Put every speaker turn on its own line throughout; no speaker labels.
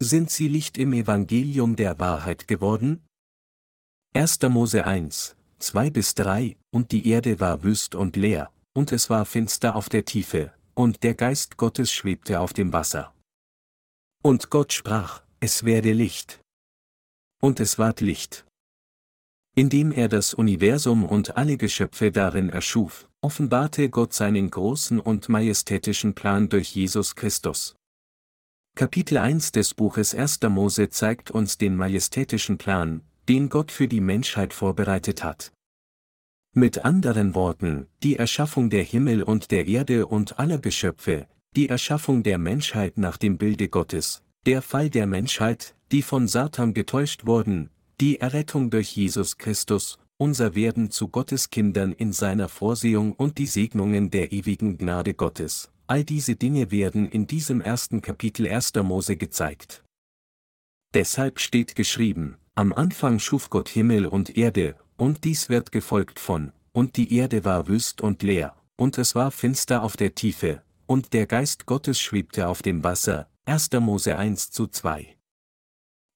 Sind sie Licht im Evangelium der Wahrheit geworden? 1. Mose 1, 2 bis 3, und die Erde war wüst und leer, und es war finster auf der Tiefe, und der Geist Gottes schwebte auf dem Wasser. Und Gott sprach, es werde Licht. Und es ward Licht. Indem er das Universum und alle Geschöpfe darin erschuf, offenbarte Gott seinen großen und majestätischen Plan durch Jesus Christus. Kapitel 1 des Buches 1. Mose zeigt uns den majestätischen Plan, den Gott für die Menschheit vorbereitet hat. Mit anderen Worten, die Erschaffung der Himmel und der Erde und aller Geschöpfe, die Erschaffung der Menschheit nach dem Bilde Gottes, der Fall der Menschheit, die von Satan getäuscht wurden, die Errettung durch Jesus Christus, unser Werden zu Gottes Kindern in seiner Vorsehung und die Segnungen der ewigen Gnade Gottes, all diese Dinge werden in diesem ersten Kapitel 1. Mose gezeigt. Deshalb steht geschrieben, am Anfang schuf Gott Himmel und Erde, und dies wird gefolgt von, und die Erde war wüst und leer, und es war finster auf der Tiefe, und der Geist Gottes schwebte auf dem Wasser, 1. Mose 1 zu 2.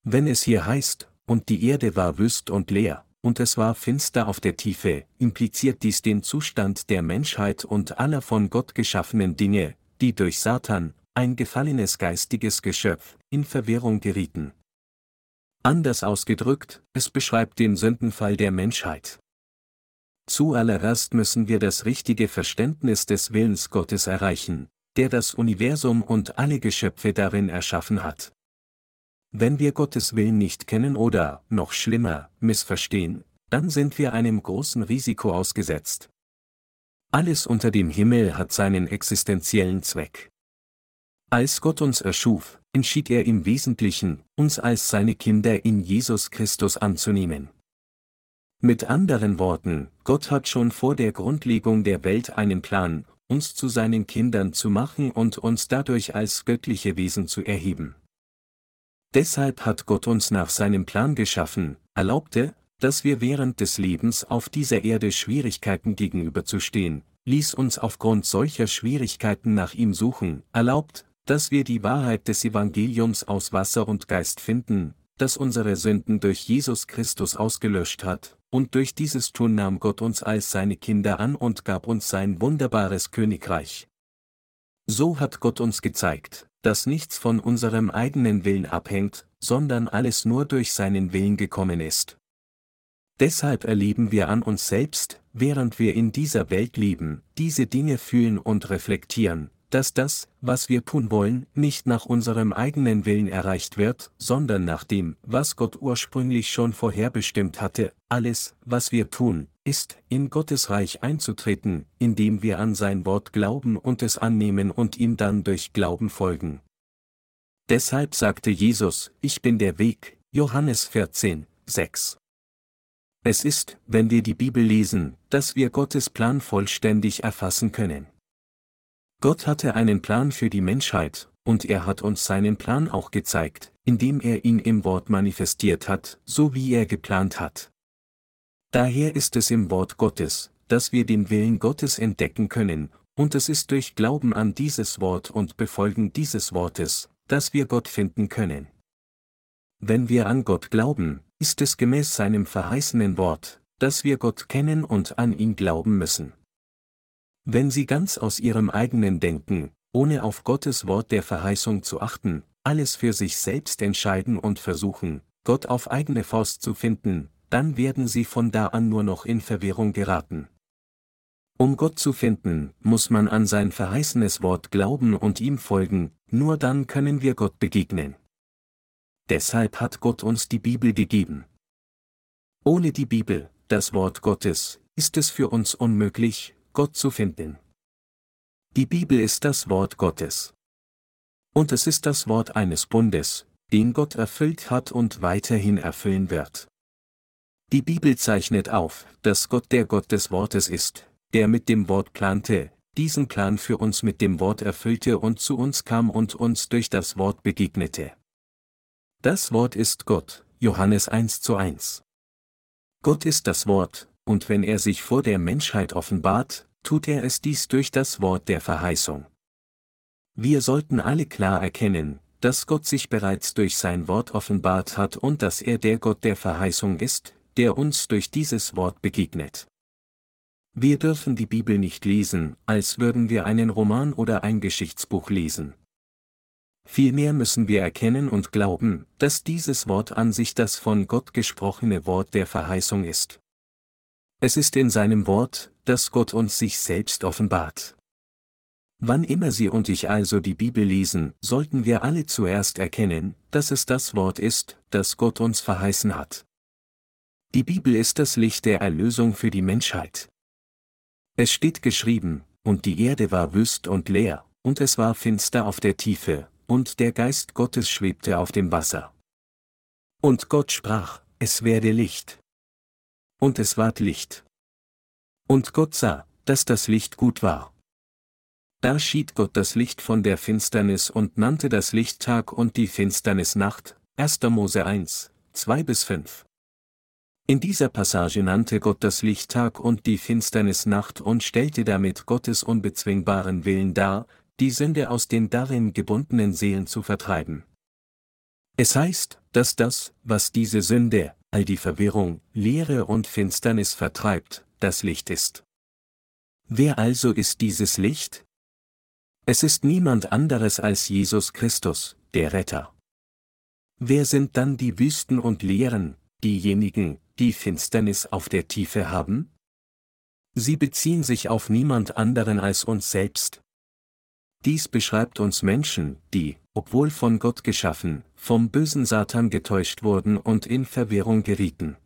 Wenn es hier heißt, und die Erde war wüst und leer, und es war finster auf der Tiefe, impliziert dies den Zustand der Menschheit und aller von Gott geschaffenen Dinge, die durch Satan, ein gefallenes geistiges Geschöpf, in Verwirrung gerieten. Anders ausgedrückt, es beschreibt den Sündenfall der Menschheit. Zuallererst müssen wir das richtige Verständnis des Willens Gottes erreichen, der das Universum und alle Geschöpfe darin erschaffen hat. Wenn wir Gottes Willen nicht kennen oder, noch schlimmer, missverstehen, dann sind wir einem großen Risiko ausgesetzt. Alles unter dem Himmel hat seinen existenziellen Zweck. Als Gott uns erschuf, entschied er im Wesentlichen, uns als seine Kinder in Jesus Christus anzunehmen. Mit anderen Worten, Gott hat schon vor der Grundlegung der Welt einen Plan, uns zu seinen Kindern zu machen und uns dadurch als göttliche Wesen zu erheben. Deshalb hat Gott uns nach seinem Plan geschaffen, erlaubte, dass wir während des Lebens auf dieser Erde Schwierigkeiten gegenüberzustehen, ließ uns aufgrund solcher Schwierigkeiten nach ihm suchen, erlaubt, dass wir die Wahrheit des Evangeliums aus Wasser und Geist finden, das unsere Sünden durch Jesus Christus ausgelöscht hat, und durch dieses Tun nahm Gott uns als seine Kinder an und gab uns sein wunderbares Königreich. So hat Gott uns gezeigt, dass nichts von unserem eigenen Willen abhängt, sondern alles nur durch seinen Willen gekommen ist. Deshalb erleben wir an uns selbst, während wir in dieser Welt leben, diese Dinge fühlen und reflektieren, dass das, was wir tun wollen, nicht nach unserem eigenen Willen erreicht wird, sondern nach dem, was Gott ursprünglich schon vorherbestimmt hatte. Alles, was wir tun, ist, in Gottes Reich einzutreten, indem wir an sein Wort glauben und es annehmen und ihm dann durch Glauben folgen. Deshalb sagte Jesus, ich bin der Weg, Johannes 14, 6. Es ist, wenn wir die Bibel lesen, dass wir Gottes Plan vollständig erfassen können. Gott hatte einen Plan für die Menschheit, und er hat uns seinen Plan auch gezeigt, indem er ihn im Wort manifestiert hat, so wie er geplant hat. Daher ist es im Wort Gottes, dass wir den Willen Gottes entdecken können, und es ist durch Glauben an dieses Wort und Befolgen dieses Wortes, dass wir Gott finden können. Wenn wir an Gott glauben, ist es gemäß seinem verheißenen Wort, dass wir Gott kennen und an ihn glauben müssen. Wenn sie ganz aus ihrem eigenen Denken, ohne auf Gottes Wort der Verheißung zu achten, alles für sich selbst entscheiden und versuchen, Gott auf eigene Faust zu finden, dann werden sie von da an nur noch in Verwirrung geraten. Um Gott zu finden, muss man an sein verheißenes Wort glauben und ihm folgen, nur dann können wir Gott begegnen. Deshalb hat Gott uns die Bibel gegeben. Ohne die Bibel, das Wort Gottes, ist es für uns unmöglich, Gott zu finden. Die Bibel ist das Wort Gottes. Und es ist das Wort eines Bundes, den Gott erfüllt hat und weiterhin erfüllen wird. Die Bibel zeichnet auf, dass Gott der Gott des Wortes ist, der mit dem Wort plante, diesen Plan für uns mit dem Wort erfüllte und zu uns kam und uns durch das Wort begegnete. Das Wort ist Gott, Johannes 1 zu 1. Gott ist das Wort, und wenn er sich vor der Menschheit offenbart, tut er es dies durch das Wort der Verheißung. Wir sollten alle klar erkennen, dass Gott sich bereits durch sein Wort offenbart hat und dass er der Gott der Verheißung ist, der uns durch dieses Wort begegnet. Wir dürfen die Bibel nicht lesen, als würden wir einen Roman oder ein Geschichtsbuch lesen. Vielmehr müssen wir erkennen und glauben, dass dieses Wort an sich das von Gott gesprochene Wort der Verheißung ist. Es ist in seinem Wort, dass Gott uns sich selbst offenbart. Wann immer Sie und ich also die Bibel lesen, sollten wir alle zuerst erkennen, dass es das Wort ist, das Gott uns verheißen hat. Die Bibel ist das Licht der Erlösung für die Menschheit. Es steht geschrieben, und die Erde war wüst und leer, und es war finster auf der Tiefe, und der Geist Gottes schwebte auf dem Wasser. Und Gott sprach, es werde Licht. Und es ward Licht. Und Gott sah, dass das Licht gut war. Da schied Gott das Licht von der Finsternis und nannte das Licht Tag und die Finsternis Nacht, 1. Mose 1, 2 bis 5. In dieser Passage nannte Gott das Licht Tag und die Finsternis Nacht und stellte damit Gottes unbezwingbaren Willen dar, die Sünde aus den darin gebundenen Seelen zu vertreiben. Es heißt, dass das, was diese Sünde, all die Verwirrung, Leere und Finsternis vertreibt, das Licht ist. Wer also ist dieses Licht? Es ist niemand anderes als Jesus Christus, der Retter. Wer sind dann die Wüsten und Leeren, diejenigen, die Finsternis auf der Tiefe haben? Sie beziehen sich auf niemand anderen als uns selbst. Dies beschreibt uns Menschen, die, obwohl von Gott geschaffen, vom bösen Satan getäuscht wurden und in Verwirrung gerieten.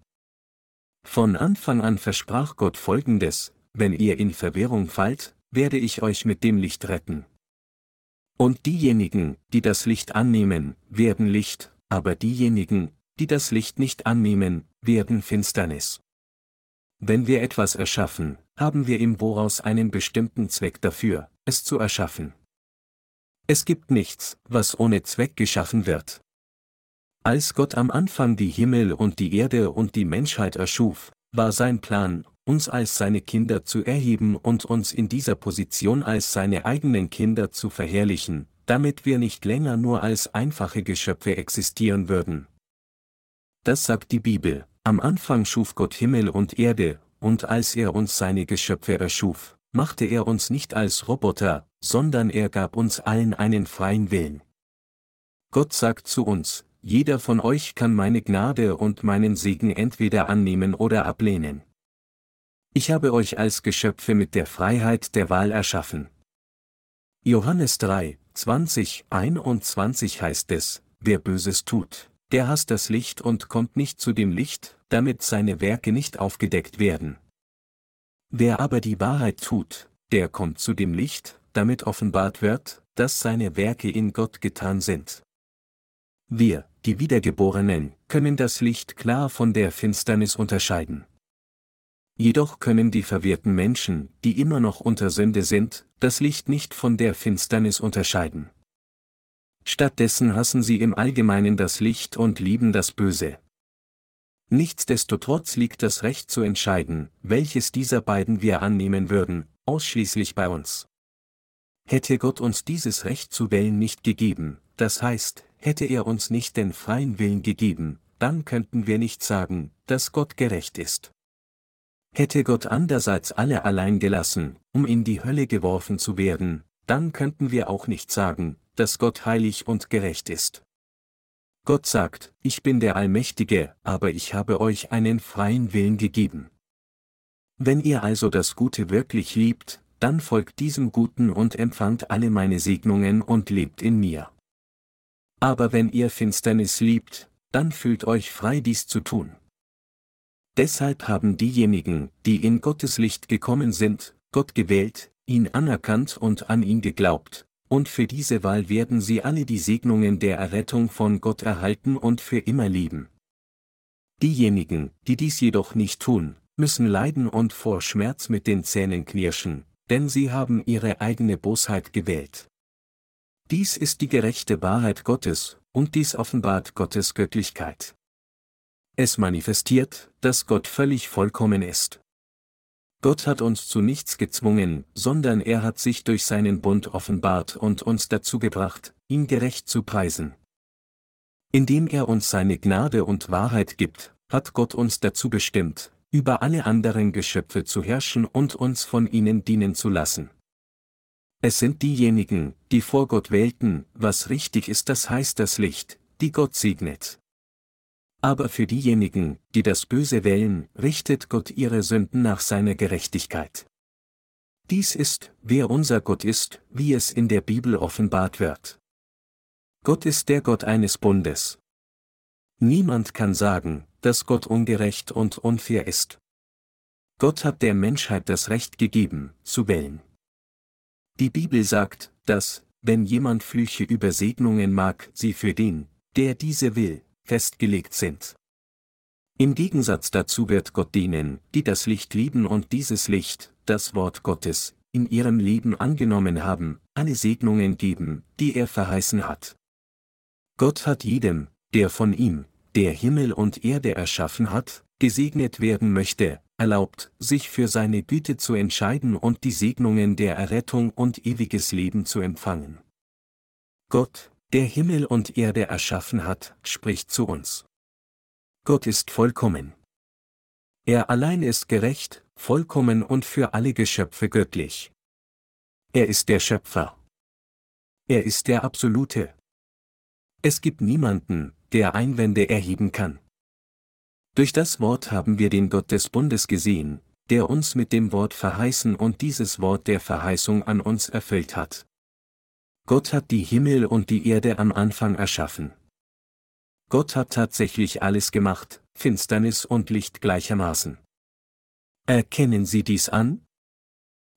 Von Anfang an versprach Gott Folgendes, wenn ihr in Verwirrung fallt, werde ich euch mit dem Licht retten. Und diejenigen, die das Licht annehmen, werden Licht, aber diejenigen, die das Licht nicht annehmen, werden Finsternis. Wenn wir etwas erschaffen, haben wir im Voraus einen bestimmten Zweck dafür, es zu erschaffen. Es gibt nichts, was ohne Zweck geschaffen wird. Als Gott am Anfang die Himmel und die Erde und die Menschheit erschuf, war sein Plan, uns als seine Kinder zu erheben und uns in dieser Position als seine eigenen Kinder zu verherrlichen, damit wir nicht länger nur als einfache Geschöpfe existieren würden. Das sagt die Bibel, am Anfang schuf Gott Himmel und Erde, und als er uns seine Geschöpfe erschuf, machte er uns nicht als Roboter, sondern er gab uns allen einen freien Willen. Gott sagt zu uns, jeder von euch kann meine Gnade und meinen Segen entweder annehmen oder ablehnen. Ich habe euch als Geschöpfe mit der Freiheit der Wahl erschaffen. Johannes 3, 20, 21 heißt es, wer Böses tut, der hasst das Licht und kommt nicht zu dem Licht, damit seine Werke nicht aufgedeckt werden. Wer aber die Wahrheit tut, der kommt zu dem Licht, damit offenbart wird, dass seine Werke in Gott getan sind. Wir, die Wiedergeborenen, können das Licht klar von der Finsternis unterscheiden. Jedoch können die verwirrten Menschen, die immer noch unter Sünde sind, das Licht nicht von der Finsternis unterscheiden. Stattdessen hassen sie im Allgemeinen das Licht und lieben das Böse. Nichtsdestotrotz liegt das Recht zu entscheiden, welches dieser beiden wir annehmen würden, ausschließlich bei uns. Hätte Gott uns dieses Recht zu wählen nicht gegeben, das heißt, hätte er uns nicht den freien Willen gegeben, dann könnten wir nicht sagen, dass Gott gerecht ist. Hätte Gott andererseits alle allein gelassen, um in die Hölle geworfen zu werden, dann könnten wir auch nicht sagen, dass Gott heilig und gerecht ist. Gott sagt, ich bin der Allmächtige, aber ich habe euch einen freien Willen gegeben. Wenn ihr also das Gute wirklich liebt, dann folgt diesem Guten und empfangt alle meine Segnungen und lebt in mir. Aber wenn ihr Finsternis liebt, dann fühlt euch frei dies zu tun. Deshalb haben diejenigen, die in Gottes Licht gekommen sind, Gott gewählt, ihn anerkannt und an ihn geglaubt, und für diese Wahl werden sie alle die Segnungen der Errettung von Gott erhalten und für immer leben. Diejenigen, die dies jedoch nicht tun, müssen leiden und vor Schmerz mit den Zähnen knirschen, denn sie haben ihre eigene Bosheit gewählt. Dies ist die gerechte Wahrheit Gottes, und dies offenbart Gottes Göttlichkeit. Es manifestiert, dass Gott völlig vollkommen ist. Gott hat uns zu nichts gezwungen, sondern er hat sich durch seinen Bund offenbart und uns dazu gebracht, ihn gerecht zu preisen. Indem er uns seine Gnade und Wahrheit gibt, hat Gott uns dazu bestimmt, über alle anderen Geschöpfe zu herrschen und uns von ihnen dienen zu lassen. Es sind diejenigen, die vor Gott wählten, was richtig ist, das heißt das Licht, die Gott segnet. Aber für diejenigen, die das Böse wählen, richtet Gott ihre Sünden nach seiner Gerechtigkeit. Dies ist, wer unser Gott ist, wie es in der Bibel offenbart wird. Gott ist der Gott eines Bundes. Niemand kann sagen, dass Gott ungerecht und unfair ist. Gott hat der Menschheit das Recht gegeben, zu wählen. Die Bibel sagt, dass, wenn jemand Flüche über Segnungen mag, sie für den, der diese will, festgelegt sind. Im Gegensatz dazu wird Gott denen, die das Licht lieben und dieses Licht, das Wort Gottes, in ihrem Leben angenommen haben, alle Segnungen geben, die er verheißen hat. Gott hat jedem, der von ihm, der Himmel und Erde erschaffen hat, gesegnet werden möchte, erlaubt, sich für seine Güte zu entscheiden und die Segnungen der Errettung und ewiges Leben zu empfangen. Gott, der Himmel und Erde erschaffen hat, spricht zu uns. Gott ist vollkommen. Er allein ist gerecht, vollkommen und für alle Geschöpfe göttlich. Er ist der Schöpfer. Er ist der Absolute. Es gibt niemanden, der Einwände erheben kann. Durch das Wort haben wir den Gott des Bundes gesehen, der uns mit dem Wort verheißen und dieses Wort der Verheißung an uns erfüllt hat. Gott hat die Himmel und die Erde am Anfang erschaffen. Gott hat tatsächlich alles gemacht, Finsternis und Licht gleichermaßen. Erkennen Sie dies an?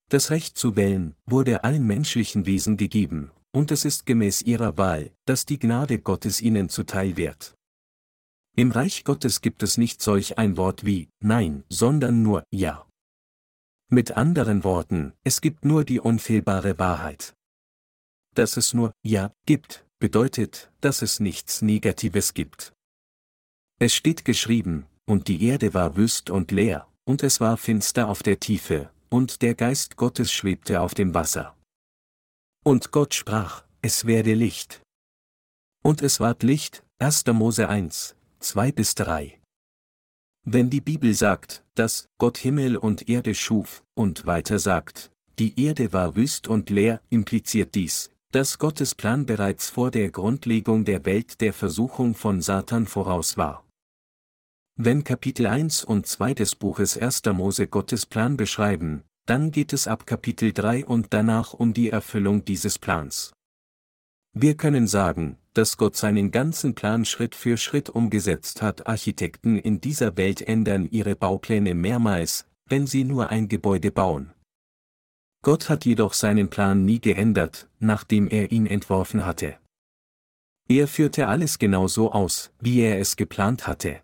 Das Recht zu wählen wurde allen menschlichen Wesen gegeben, und es ist gemäß ihrer Wahl, dass die Gnade Gottes ihnen zuteil wird. Im Reich Gottes gibt es nicht solch ein Wort wie Nein, sondern nur Ja. Mit anderen Worten, es gibt nur die unfehlbare Wahrheit dass es nur Ja gibt, bedeutet, dass es nichts Negatives gibt. Es steht geschrieben, und die Erde war wüst und leer, und es war finster auf der Tiefe, und der Geist Gottes schwebte auf dem Wasser. Und Gott sprach, es werde Licht. Und es ward Licht, 1. Mose 1, 2 bis 3. Wenn die Bibel sagt, dass Gott Himmel und Erde schuf, und weiter sagt, die Erde war wüst und leer, impliziert dies, dass Gottes Plan bereits vor der Grundlegung der Welt der Versuchung von Satan voraus war. Wenn Kapitel 1 und 2 des Buches 1. Mose Gottes Plan beschreiben, dann geht es ab Kapitel 3 und danach um die Erfüllung dieses Plans. Wir können sagen, dass Gott seinen ganzen Plan Schritt für Schritt umgesetzt hat. Architekten in dieser Welt ändern ihre Baupläne mehrmals, wenn sie nur ein Gebäude bauen. Gott hat jedoch seinen Plan nie geändert, nachdem er ihn entworfen hatte. Er führte alles genau so aus, wie er es geplant hatte.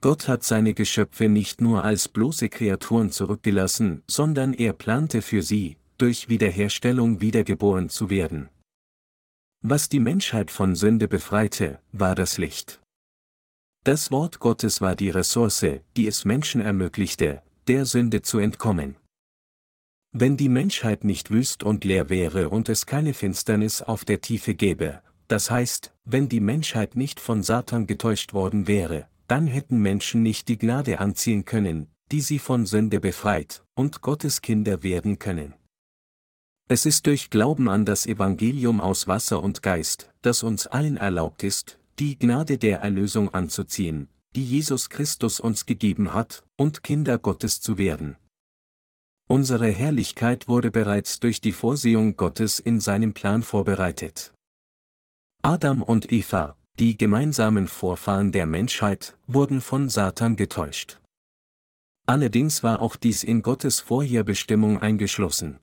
Gott hat seine Geschöpfe nicht nur als bloße Kreaturen zurückgelassen, sondern er plante für sie, durch Wiederherstellung wiedergeboren zu werden. Was die Menschheit von Sünde befreite, war das Licht. Das Wort Gottes war die Ressource, die es Menschen ermöglichte, der Sünde zu entkommen. Wenn die Menschheit nicht wüst und leer wäre und es keine Finsternis auf der Tiefe gäbe, das heißt, wenn die Menschheit nicht von Satan getäuscht worden wäre, dann hätten Menschen nicht die Gnade anziehen können, die sie von Sünde befreit, und Gottes Kinder werden können. Es ist durch Glauben an das Evangelium aus Wasser und Geist, das uns allen erlaubt ist, die Gnade der Erlösung anzuziehen, die Jesus Christus uns gegeben hat, und Kinder Gottes zu werden. Unsere Herrlichkeit wurde bereits durch die Vorsehung Gottes in seinem Plan vorbereitet. Adam und Eva, die gemeinsamen Vorfahren der Menschheit, wurden von Satan getäuscht. Allerdings war auch dies in Gottes Vorherbestimmung eingeschlossen.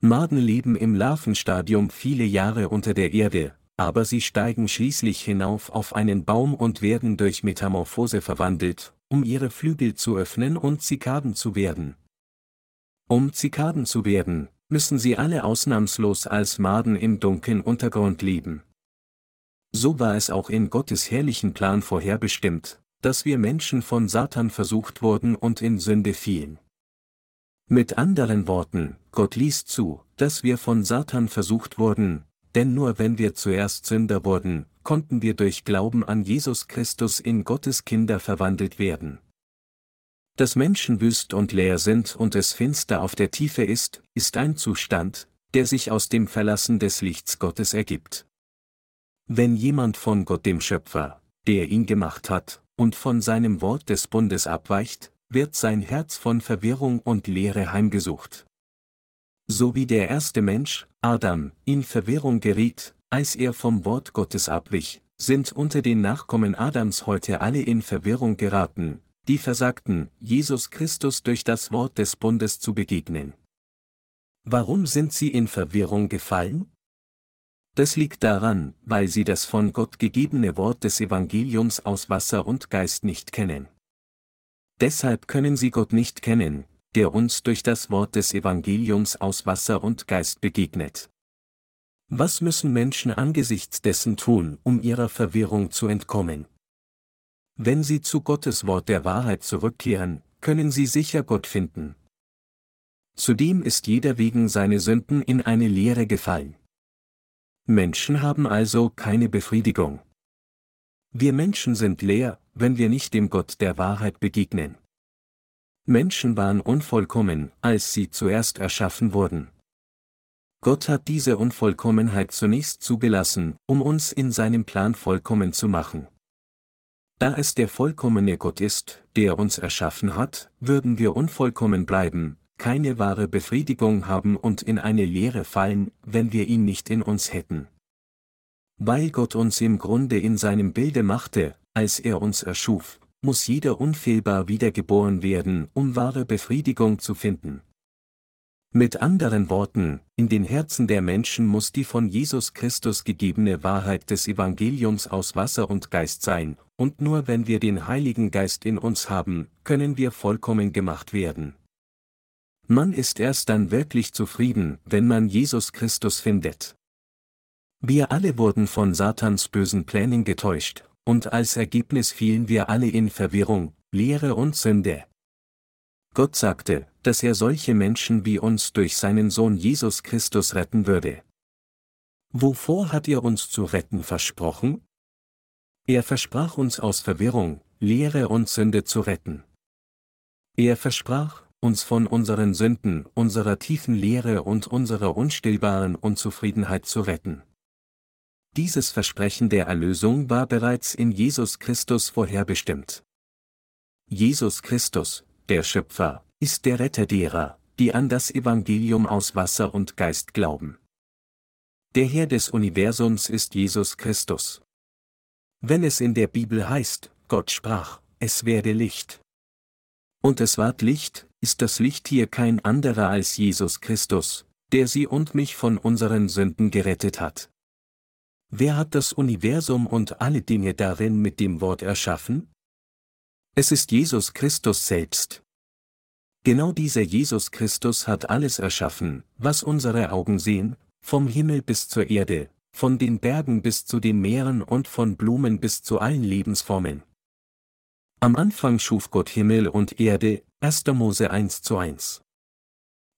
Maden leben im Larvenstadium viele Jahre unter der Erde, aber sie steigen schließlich hinauf auf einen Baum und werden durch Metamorphose verwandelt, um ihre Flügel zu öffnen und Zikaden zu werden. Um Zikaden zu werden, müssen sie alle ausnahmslos als Maden im dunklen Untergrund leben. So war es auch in Gottes herrlichen Plan vorherbestimmt, dass wir Menschen von Satan versucht wurden und in Sünde fielen. Mit anderen Worten, Gott ließ zu, dass wir von Satan versucht wurden, denn nur wenn wir zuerst Sünder wurden, konnten wir durch Glauben an Jesus Christus in Gottes Kinder verwandelt werden. Dass Menschen wüst und leer sind und es finster auf der Tiefe ist, ist ein Zustand, der sich aus dem Verlassen des Lichts Gottes ergibt. Wenn jemand von Gott dem Schöpfer, der ihn gemacht hat, und von seinem Wort des Bundes abweicht, wird sein Herz von Verwirrung und Leere heimgesucht. So wie der erste Mensch, Adam, in Verwirrung geriet, als er vom Wort Gottes abwich, sind unter den Nachkommen Adams heute alle in Verwirrung geraten, die versagten, Jesus Christus durch das Wort des Bundes zu begegnen. Warum sind sie in Verwirrung gefallen? Das liegt daran, weil sie das von Gott gegebene Wort des Evangeliums aus Wasser und Geist nicht kennen. Deshalb können sie Gott nicht kennen, der uns durch das Wort des Evangeliums aus Wasser und Geist begegnet. Was müssen Menschen angesichts dessen tun, um ihrer Verwirrung zu entkommen? Wenn sie zu Gottes Wort der Wahrheit zurückkehren, können sie sicher Gott finden. Zudem ist jeder wegen seine Sünden in eine Leere gefallen. Menschen haben also keine Befriedigung. Wir Menschen sind leer, wenn wir nicht dem Gott der Wahrheit begegnen. Menschen waren unvollkommen, als sie zuerst erschaffen wurden. Gott hat diese Unvollkommenheit zunächst zugelassen, um uns in seinem Plan vollkommen zu machen. Da es der vollkommene Gott ist, der uns erschaffen hat, würden wir unvollkommen bleiben, keine wahre Befriedigung haben und in eine Leere fallen, wenn wir ihn nicht in uns hätten. Weil Gott uns im Grunde in seinem Bilde machte, als er uns erschuf, muss jeder unfehlbar wiedergeboren werden, um wahre Befriedigung zu finden. Mit anderen Worten, in den Herzen der Menschen muss die von Jesus Christus gegebene Wahrheit des Evangeliums aus Wasser und Geist sein, und nur wenn wir den Heiligen Geist in uns haben, können wir vollkommen gemacht werden. Man ist erst dann wirklich zufrieden, wenn man Jesus Christus findet. Wir alle wurden von Satans bösen Plänen getäuscht, und als Ergebnis fielen wir alle in Verwirrung, Leere und Sünde. Gott sagte, dass er solche Menschen wie uns durch seinen Sohn Jesus Christus retten würde. Wovor hat er uns zu retten versprochen? Er versprach uns aus Verwirrung, Leere und Sünde zu retten. Er versprach, uns von unseren Sünden, unserer tiefen Leere und unserer unstillbaren Unzufriedenheit zu retten. Dieses Versprechen der Erlösung war bereits in Jesus Christus vorherbestimmt. Jesus Christus, der Schöpfer, ist der Retter derer, die an das Evangelium aus Wasser und Geist glauben. Der Herr des Universums ist Jesus Christus. Wenn es in der Bibel heißt, Gott sprach, es werde Licht. Und es ward Licht, ist das Licht hier kein anderer als Jesus Christus, der sie und mich von unseren Sünden gerettet hat. Wer hat das Universum und alle Dinge darin mit dem Wort erschaffen? Es ist Jesus Christus selbst. Genau dieser Jesus Christus hat alles erschaffen, was unsere Augen sehen, vom Himmel bis zur Erde, von den Bergen bis zu den Meeren und von Blumen bis zu allen Lebensformen. Am Anfang schuf Gott Himmel und Erde, 1. Mose 1 zu 1.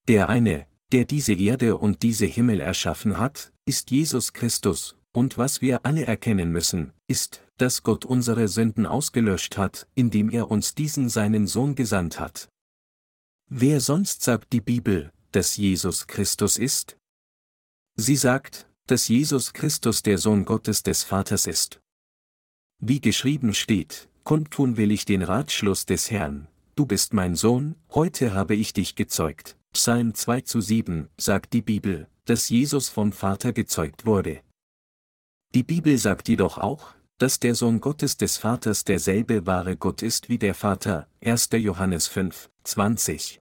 Der eine, der diese Erde und diese Himmel erschaffen hat, ist Jesus Christus, und was wir alle erkennen müssen, ist, dass Gott unsere Sünden ausgelöscht hat, indem er uns diesen seinen Sohn gesandt hat. Wer sonst sagt die Bibel, dass Jesus Christus ist? Sie sagt, dass Jesus Christus der Sohn Gottes des Vaters ist. Wie geschrieben steht, kundtun will ich den Ratschluss des Herrn, du bist mein Sohn, heute habe ich dich gezeugt. Psalm 2 zu 7 sagt die Bibel, dass Jesus vom Vater gezeugt wurde. Die Bibel sagt jedoch auch, dass der Sohn Gottes des Vaters derselbe wahre Gott ist wie der Vater, 1. Johannes 5, 20.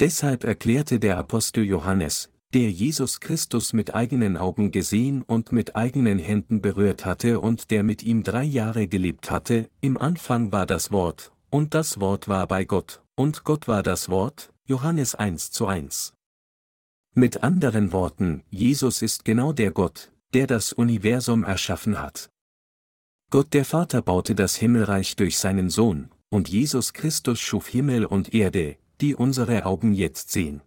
Deshalb erklärte der Apostel Johannes, der Jesus Christus mit eigenen Augen gesehen und mit eigenen Händen berührt hatte und der mit ihm drei Jahre gelebt hatte, im Anfang war das Wort, und das Wort war bei Gott, und Gott war das Wort, Johannes 1 zu 1. Mit anderen Worten, Jesus ist genau der Gott, der das Universum erschaffen hat. Gott der Vater baute das Himmelreich durch seinen Sohn, und Jesus Christus schuf Himmel und Erde, die unsere Augen jetzt sehen.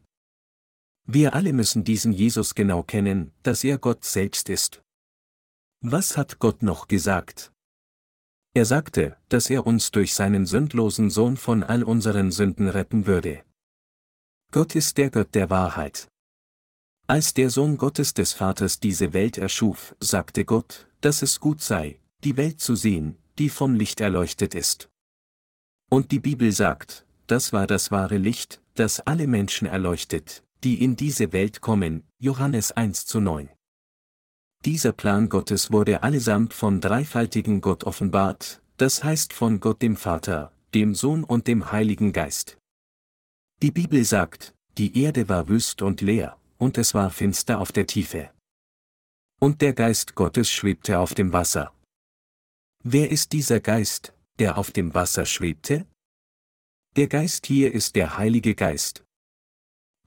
Wir alle müssen diesen Jesus genau kennen, dass er Gott selbst ist. Was hat Gott noch gesagt? Er sagte, dass er uns durch seinen sündlosen Sohn von all unseren Sünden retten würde. Gott ist der Gott der Wahrheit. Als der Sohn Gottes des Vaters diese Welt erschuf, sagte Gott, dass es gut sei, die Welt zu sehen, die vom Licht erleuchtet ist. Und die Bibel sagt, das war das wahre Licht, das alle Menschen erleuchtet, die in diese Welt kommen, Johannes 1 zu 9. Dieser Plan Gottes wurde allesamt vom dreifaltigen Gott offenbart, das heißt von Gott dem Vater, dem Sohn und dem Heiligen Geist. Die Bibel sagt, die Erde war wüst und leer, und es war finster auf der Tiefe. Und der Geist Gottes schwebte auf dem Wasser. Wer ist dieser Geist, der auf dem Wasser schwebte? Der Geist hier ist der Heilige Geist.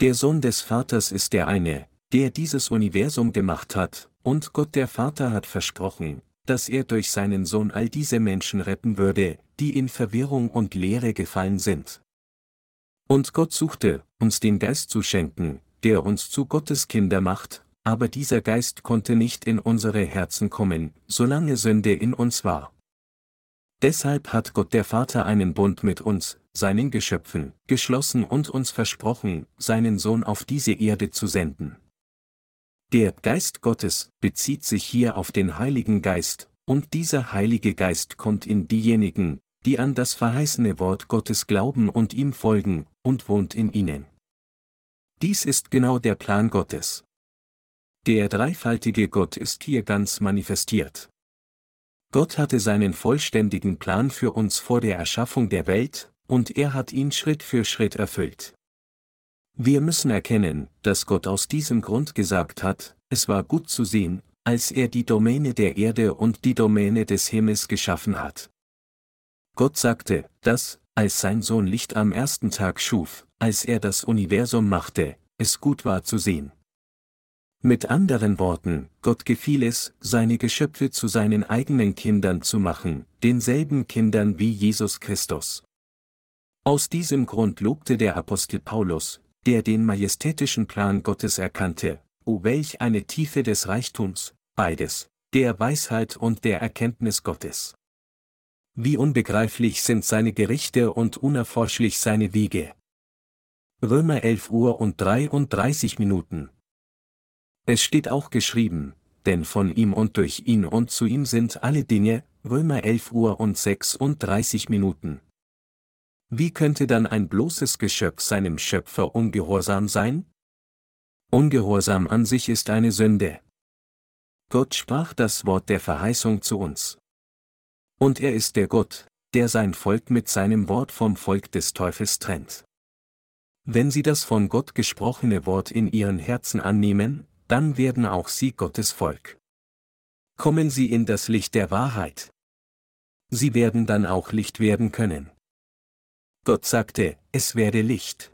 Der Sohn des Vaters ist der eine, der dieses Universum gemacht hat, und Gott der Vater hat versprochen, dass er durch seinen Sohn all diese Menschen retten würde, die in Verwirrung und Leere gefallen sind. Und Gott suchte, uns den Geist zu schenken, der uns zu Gottes Kinder macht, aber dieser Geist konnte nicht in unsere Herzen kommen, solange Sünde in uns war. Deshalb hat Gott der Vater einen Bund mit uns, seinen Geschöpfen, geschlossen und uns versprochen, seinen Sohn auf diese Erde zu senden. Der Geist Gottes bezieht sich hier auf den Heiligen Geist, und dieser Heilige Geist kommt in diejenigen, die an das verheißene Wort Gottes glauben und ihm folgen, und wohnt in ihnen. Dies ist genau der Plan Gottes. Der dreifaltige Gott ist hier ganz manifestiert. Gott hatte seinen vollständigen Plan für uns vor der Erschaffung der Welt, und er hat ihn Schritt für Schritt erfüllt. Wir müssen erkennen, dass Gott aus diesem Grund gesagt hat, es war gut zu sehen, als er die Domäne der Erde und die Domäne des Himmels geschaffen hat. Gott sagte, dass, als sein Sohn Licht am ersten Tag schuf, als er das Universum machte, es gut war zu sehen. Mit anderen Worten, Gott gefiel es, seine Geschöpfe zu seinen eigenen Kindern zu machen, denselben Kindern wie Jesus Christus. Aus diesem Grund lobte der Apostel Paulus, der den majestätischen Plan Gottes erkannte, o welch eine Tiefe des Reichtums, beides, der Weisheit und der Erkenntnis Gottes. Wie unbegreiflich sind seine Gerichte und unerforschlich seine Wege. Römer 11 Uhr und 33 Minuten. Es steht auch geschrieben, denn von ihm und durch ihn und zu ihm sind alle Dinge, Römer 11 Uhr und 36 Minuten. Wie könnte dann ein bloßes Geschöpf seinem Schöpfer ungehorsam sein? Ungehorsam an sich ist eine Sünde. Gott sprach das Wort der Verheißung zu uns. Und er ist der Gott, der sein Volk mit seinem Wort vom Volk des Teufels trennt. Wenn sie das von Gott gesprochene Wort in ihren Herzen annehmen, dann werden auch sie Gottes Volk. Kommen sie in das Licht der Wahrheit. Sie werden dann auch Licht werden können. Gott sagte, es werde Licht.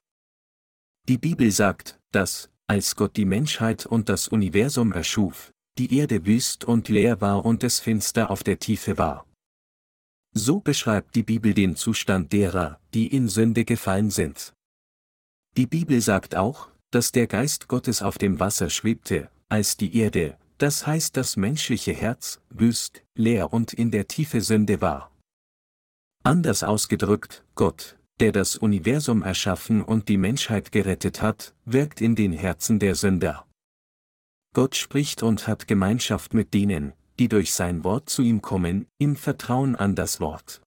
Die Bibel sagt, dass, als Gott die Menschheit und das Universum erschuf, die Erde wüst und leer war und es finster auf der Tiefe war. So beschreibt die Bibel den Zustand derer, die in Sünde gefallen sind. Die Bibel sagt auch, dass der Geist Gottes auf dem Wasser schwebte, als die Erde, das heißt das menschliche Herz, wüst, leer und in der Tiefe Sünde war. Anders ausgedrückt, Gott, der das Universum erschaffen und die Menschheit gerettet hat, wirkt in den Herzen der Sünder. Gott spricht und hat Gemeinschaft mit denen, die durch sein Wort zu ihm kommen, im Vertrauen an das Wort.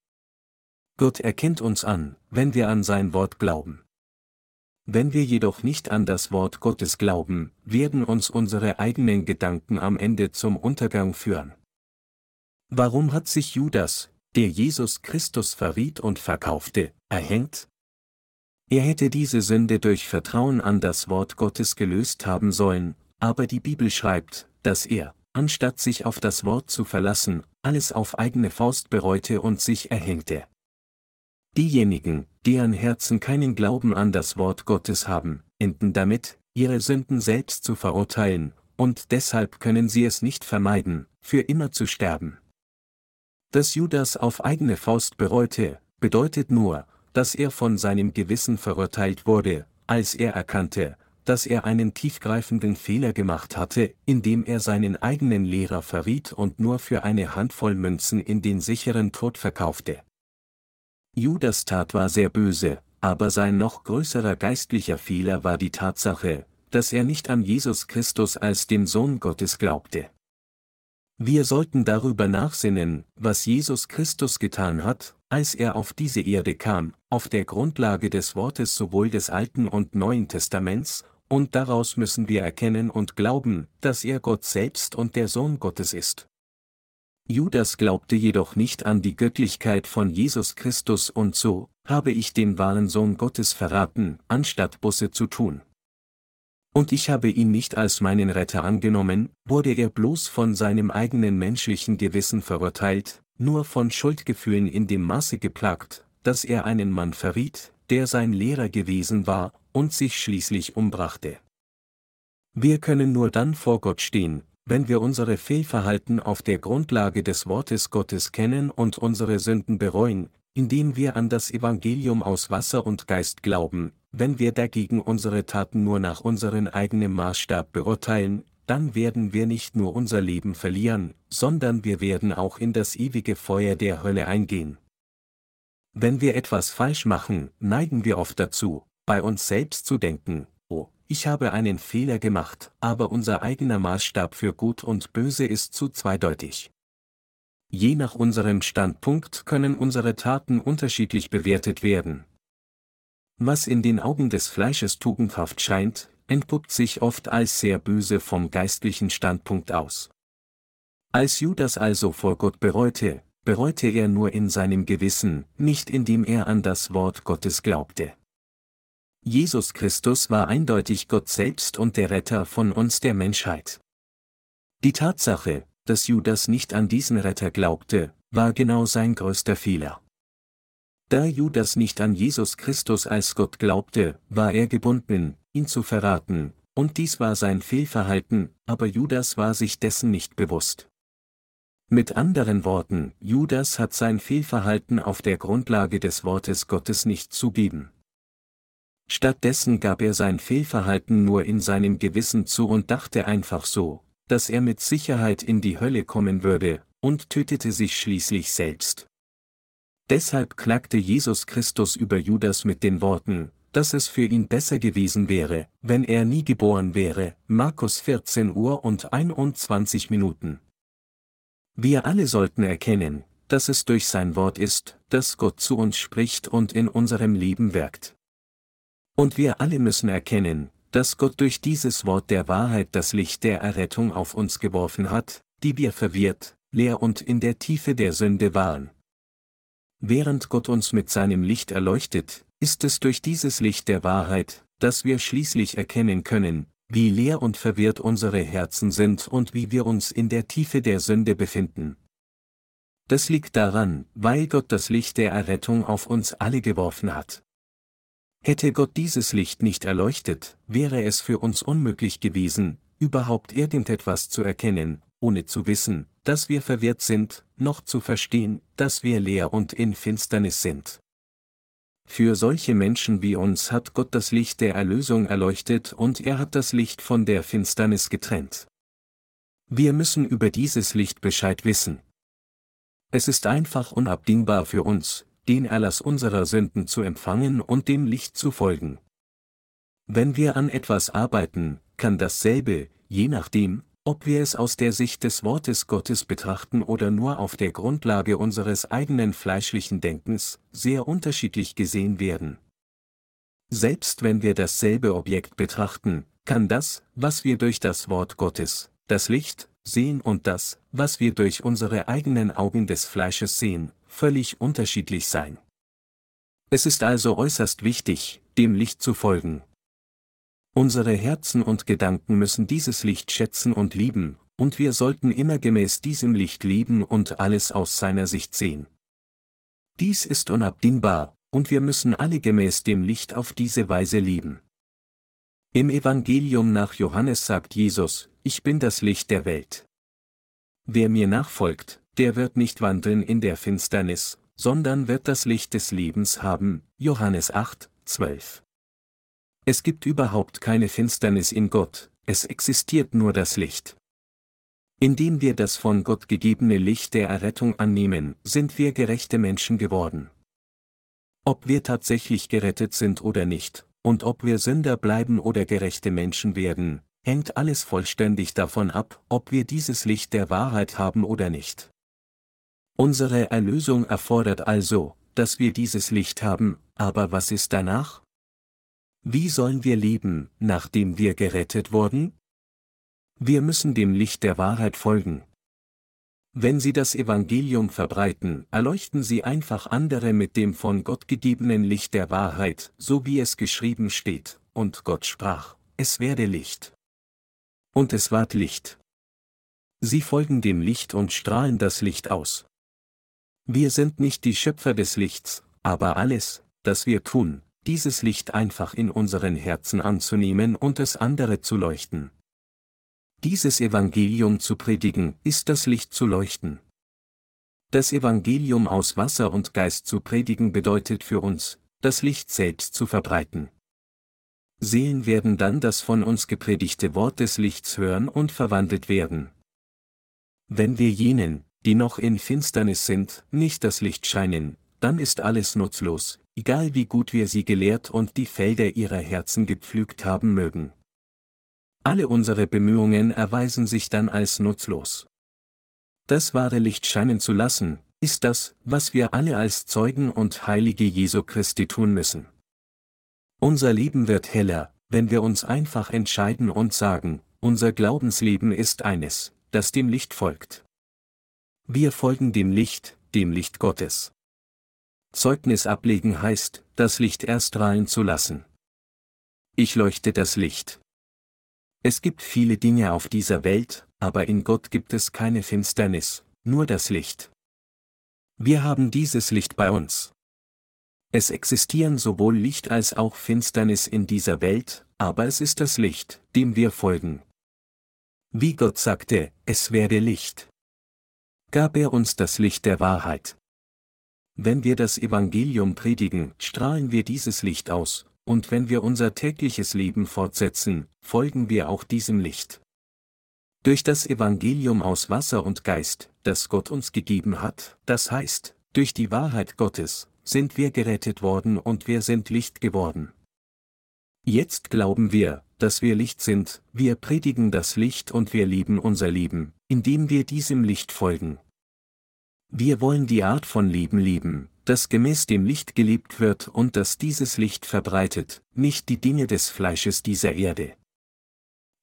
Gott erkennt uns an, wenn wir an sein Wort glauben. Wenn wir jedoch nicht an das Wort Gottes glauben, werden uns unsere eigenen Gedanken am Ende zum Untergang führen. Warum hat sich Judas, der Jesus Christus verriet und verkaufte, erhängt? Er hätte diese Sünde durch Vertrauen an das Wort Gottes gelöst haben sollen, aber die Bibel schreibt, dass er, anstatt sich auf das Wort zu verlassen, alles auf eigene Faust bereute und sich erhängte. Diejenigen, deren Herzen keinen Glauben an das Wort Gottes haben, enden damit, ihre Sünden selbst zu verurteilen, und deshalb können sie es nicht vermeiden, für immer zu sterben. Dass Judas auf eigene Faust bereute, bedeutet nur, dass er von seinem Gewissen verurteilt wurde, als er erkannte, dass er einen tiefgreifenden Fehler gemacht hatte, indem er seinen eigenen Lehrer verriet und nur für eine Handvoll Münzen in den sicheren Tod verkaufte. Judas Tat war sehr böse, aber sein noch größerer geistlicher Fehler war die Tatsache, dass er nicht an Jesus Christus als den Sohn Gottes glaubte. Wir sollten darüber nachsinnen, was Jesus Christus getan hat, als er auf diese Erde kam, auf der Grundlage des Wortes sowohl des Alten und Neuen Testaments, und daraus müssen wir erkennen und glauben, dass er Gott selbst und der Sohn Gottes ist. Judas glaubte jedoch nicht an die Göttlichkeit von Jesus Christus und so, habe ich den wahren Sohn Gottes verraten, anstatt Busse zu tun. Und ich habe ihn nicht als meinen Retter angenommen, wurde er bloß von seinem eigenen menschlichen Gewissen verurteilt, nur von Schuldgefühlen in dem Maße geplagt, dass er einen Mann verriet, der sein Lehrer gewesen war, und sich schließlich umbrachte. Wir können nur dann vor Gott stehen, wenn wir unsere Fehlverhalten auf der Grundlage des Wortes Gottes kennen und unsere Sünden bereuen, indem wir an das Evangelium aus Wasser und Geist glauben, wenn wir dagegen unsere Taten nur nach unserem eigenen Maßstab beurteilen, dann werden wir nicht nur unser Leben verlieren, sondern wir werden auch in das ewige Feuer der Hölle eingehen. Wenn wir etwas falsch machen, neigen wir oft dazu, bei uns selbst zu denken, ich habe einen Fehler gemacht, aber unser eigener Maßstab für Gut und Böse ist zu zweideutig. Je nach unserem Standpunkt können unsere Taten unterschiedlich bewertet werden. Was in den Augen des Fleisches tugendhaft scheint, entpuppt sich oft als sehr böse vom geistlichen Standpunkt aus. Als Judas also vor Gott bereute, bereute er nur in seinem Gewissen, nicht indem er an das Wort Gottes glaubte. Jesus Christus war eindeutig Gott selbst und der Retter von uns der Menschheit. Die Tatsache, dass Judas nicht an diesen Retter glaubte, war genau sein größter Fehler. Da Judas nicht an Jesus Christus als Gott glaubte, war er gebunden, ihn zu verraten, und dies war sein Fehlverhalten, aber Judas war sich dessen nicht bewusst. Mit anderen Worten, Judas hat sein Fehlverhalten auf der Grundlage des Wortes Gottes nicht zugeben. Stattdessen gab er sein Fehlverhalten nur in seinem Gewissen zu und dachte einfach so, dass er mit Sicherheit in die Hölle kommen würde, und tötete sich schließlich selbst. Deshalb klagte Jesus Christus über Judas mit den Worten, dass es für ihn besser gewesen wäre, wenn er nie geboren wäre, Markus 14 Uhr und 21 Minuten. Wir alle sollten erkennen, dass es durch sein Wort ist, dass Gott zu uns spricht und in unserem Leben wirkt. Und wir alle müssen erkennen, dass Gott durch dieses Wort der Wahrheit das Licht der Errettung auf uns geworfen hat, die wir verwirrt, leer und in der Tiefe der Sünde waren. Während Gott uns mit seinem Licht erleuchtet, ist es durch dieses Licht der Wahrheit, dass wir schließlich erkennen können, wie leer und verwirrt unsere Herzen sind und wie wir uns in der Tiefe der Sünde befinden. Das liegt daran, weil Gott das Licht der Errettung auf uns alle geworfen hat. Hätte Gott dieses Licht nicht erleuchtet, wäre es für uns unmöglich gewesen, überhaupt irgendetwas zu erkennen, ohne zu wissen, dass wir verwirrt sind, noch zu verstehen, dass wir leer und in Finsternis sind. Für solche Menschen wie uns hat Gott das Licht der Erlösung erleuchtet und er hat das Licht von der Finsternis getrennt. Wir müssen über dieses Licht Bescheid wissen. Es ist einfach unabdingbar für uns, den Erlass unserer Sünden zu empfangen und dem Licht zu folgen. Wenn wir an etwas arbeiten, kann dasselbe, je nachdem, ob wir es aus der Sicht des Wortes Gottes betrachten oder nur auf der Grundlage unseres eigenen fleischlichen Denkens, sehr unterschiedlich gesehen werden. Selbst wenn wir dasselbe Objekt betrachten, kann das, was wir durch das Wort Gottes, das Licht, sehen und das, was wir durch unsere eigenen Augen des Fleisches sehen, völlig unterschiedlich sein. Es ist also äußerst wichtig, dem Licht zu folgen. Unsere Herzen und Gedanken müssen dieses Licht schätzen und lieben, und wir sollten immer gemäß diesem Licht leben und alles aus seiner Sicht sehen. Dies ist unabdingbar, und wir müssen alle gemäß dem Licht auf diese Weise leben. Im Evangelium nach Johannes sagt Jesus, ich bin das Licht der Welt. Wer mir nachfolgt, der wird nicht wandeln in der Finsternis, sondern wird das Licht des Lebens haben. Johannes 8, 12. Es gibt überhaupt keine Finsternis in Gott, es existiert nur das Licht. Indem wir das von Gott gegebene Licht der Errettung annehmen, sind wir gerechte Menschen geworden. Ob wir tatsächlich gerettet sind oder nicht, und ob wir Sünder bleiben oder gerechte Menschen werden, hängt alles vollständig davon ab, ob wir dieses Licht der Wahrheit haben oder nicht. Unsere Erlösung erfordert also, dass wir dieses Licht haben, aber was ist danach? Wie sollen wir leben, nachdem wir gerettet wurden? Wir müssen dem Licht der Wahrheit folgen. Wenn Sie das Evangelium verbreiten, erleuchten Sie einfach andere mit dem von Gott gegebenen Licht der Wahrheit, so wie es geschrieben steht, und Gott sprach, es werde Licht. Und es ward Licht. Sie folgen dem Licht und strahlen das Licht aus. Wir sind nicht die Schöpfer des Lichts, aber alles, das wir tun, dieses Licht einfach in unseren Herzen anzunehmen und es andere zu leuchten. Dieses Evangelium zu predigen, ist das Licht zu leuchten. Das Evangelium aus Wasser und Geist zu predigen bedeutet für uns, das Licht selbst zu verbreiten. Seelen werden dann das von uns gepredigte Wort des Lichts hören und verwandelt werden. Wenn wir jenen, die noch in Finsternis sind, nicht das Licht scheinen, dann ist alles nutzlos, egal wie gut wir sie gelehrt und die Felder ihrer Herzen gepflügt haben mögen. Alle unsere Bemühungen erweisen sich dann als nutzlos. Das wahre Licht scheinen zu lassen, ist das, was wir alle als Zeugen und Heilige Jesu Christi tun müssen. Unser Leben wird heller, wenn wir uns einfach entscheiden und sagen, unser Glaubensleben ist eines, das dem Licht folgt. Wir folgen dem Licht, dem Licht Gottes. Zeugnis ablegen heißt, das Licht erst strahlen zu lassen. Ich leuchte das Licht. Es gibt viele Dinge auf dieser Welt, aber in Gott gibt es keine Finsternis, nur das Licht. Wir haben dieses Licht bei uns. Es existieren sowohl Licht als auch Finsternis in dieser Welt, aber es ist das Licht, dem wir folgen. Wie Gott sagte, es werde Licht. Gab er uns das Licht der Wahrheit. Wenn wir das Evangelium predigen, strahlen wir dieses Licht aus, und wenn wir unser tägliches Leben fortsetzen, folgen wir auch diesem Licht. Durch das Evangelium aus Wasser und Geist, das Gott uns gegeben hat, das heißt, durch die Wahrheit Gottes, sind wir gerettet worden und wir sind Licht geworden. Jetzt glauben wir, dass wir Licht sind, wir predigen das Licht und wir lieben unser Leben, indem wir diesem Licht folgen. Wir wollen die Art von Leben lieben, das gemäß dem Licht gelebt wird und das dieses Licht verbreitet, nicht die Dinge des Fleisches dieser Erde.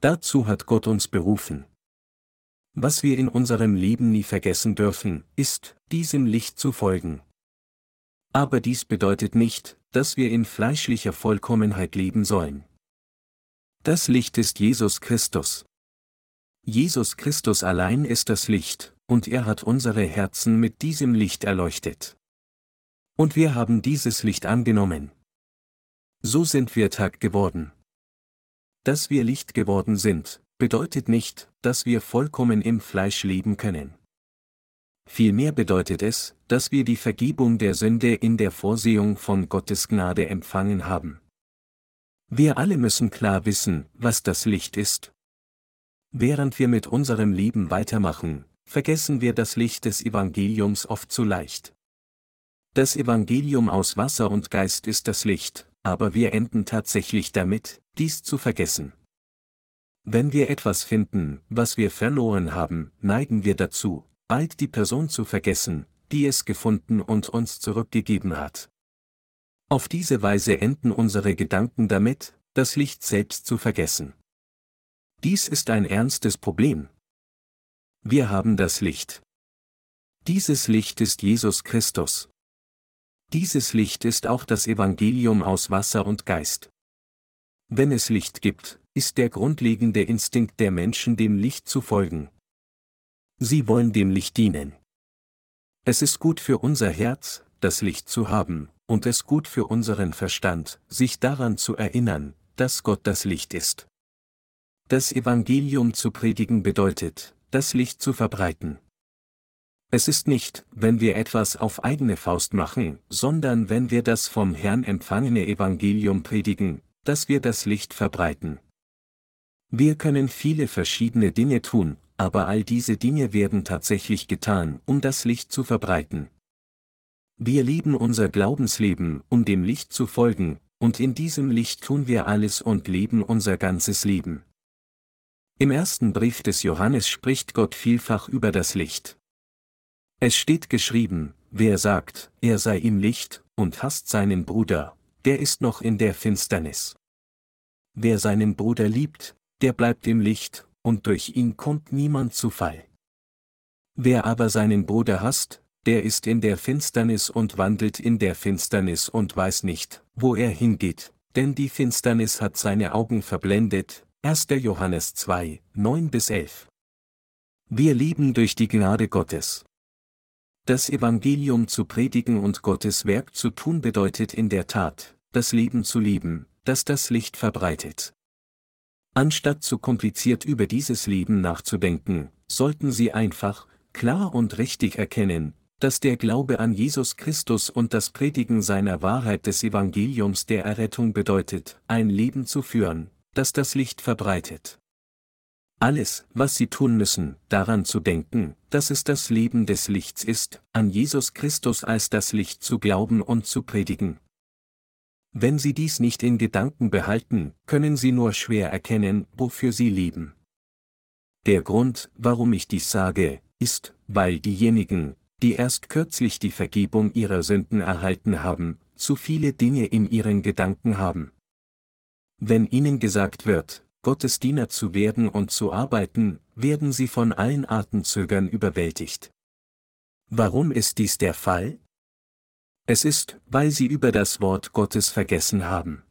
Dazu hat Gott uns berufen. Was wir in unserem Leben nie vergessen dürfen, ist, diesem Licht zu folgen. Aber dies bedeutet nicht, dass wir in fleischlicher Vollkommenheit leben sollen. Das Licht ist Jesus Christus. Jesus Christus allein ist das Licht, und er hat unsere Herzen mit diesem Licht erleuchtet. Und wir haben dieses Licht angenommen. So sind wir Tag geworden. Dass wir Licht geworden sind, bedeutet nicht, dass wir vollkommen im Fleisch leben können. Vielmehr bedeutet es, dass wir die Vergebung der Sünde in der Vorsehung von Gottes Gnade empfangen haben. Wir alle müssen klar wissen, was das Licht ist. Während wir mit unserem Leben weitermachen, vergessen wir das Licht des Evangeliums oft zu leicht. Das Evangelium aus Wasser und Geist ist das Licht, aber wir enden tatsächlich damit, dies zu vergessen. Wenn wir etwas finden, was wir verloren haben, neigen wir dazu, bald die Person zu vergessen, die es gefunden und uns zurückgegeben hat. Auf diese Weise enden unsere Gedanken damit, das Licht selbst zu vergessen. Dies ist ein ernstes Problem. Wir haben das Licht. Dieses Licht ist Jesus Christus. Dieses Licht ist auch das Evangelium aus Wasser und Geist. Wenn es Licht gibt, ist der grundlegende Instinkt der Menschen dem Licht zu folgen. Sie wollen dem Licht dienen. Es ist gut für unser Herz, das Licht zu haben, und es gut für unseren Verstand, sich daran zu erinnern, dass Gott das Licht ist. Das Evangelium zu predigen bedeutet, das Licht zu verbreiten. Es ist nicht, wenn wir etwas auf eigene Faust machen, sondern wenn wir das vom Herrn empfangene Evangelium predigen, dass wir das Licht verbreiten. Wir können viele verschiedene Dinge tun, aber all diese Dinge werden tatsächlich getan, um das Licht zu verbreiten. Wir lieben unser Glaubensleben, um dem Licht zu folgen, und in diesem Licht tun wir alles und leben unser ganzes Leben. Im ersten Brief des Johannes spricht Gott vielfach über das Licht. Es steht geschrieben, wer sagt, er sei im Licht, und hasst seinen Bruder, der ist noch in der Finsternis. Wer seinen Bruder liebt, der bleibt im Licht, und durch ihn kommt niemand zu Fall. Wer aber seinen Bruder hasst, der ist in der Finsternis und wandelt in der Finsternis und weiß nicht, wo er hingeht, denn die Finsternis hat seine Augen verblendet. 1. Johannes 2, 9 bis 11. Wir lieben durch die Gnade Gottes. Das Evangelium zu predigen und Gottes Werk zu tun bedeutet in der Tat, das Leben zu lieben, das das Licht verbreitet. Anstatt zu kompliziert über dieses Leben nachzudenken, sollten Sie einfach, klar und richtig erkennen, dass der Glaube an Jesus Christus und das Predigen seiner Wahrheit des Evangeliums der Errettung bedeutet, ein Leben zu führen, das das Licht verbreitet. Alles, was sie tun müssen, daran zu denken, dass es das Leben des Lichts ist, an Jesus Christus als das Licht zu glauben und zu predigen. Wenn sie dies nicht in Gedanken behalten, können sie nur schwer erkennen, wofür sie leben. Der Grund, warum ich dies sage, ist, weil diejenigen, die erst kürzlich die Vergebung ihrer Sünden erhalten haben, zu viele Dinge in ihren Gedanken haben. Wenn ihnen gesagt wird, Gottes Diener zu werden und zu arbeiten, werden sie von allen Arten Zögern überwältigt. Warum ist dies der Fall? Es ist, weil sie über das Wort Gottes vergessen haben.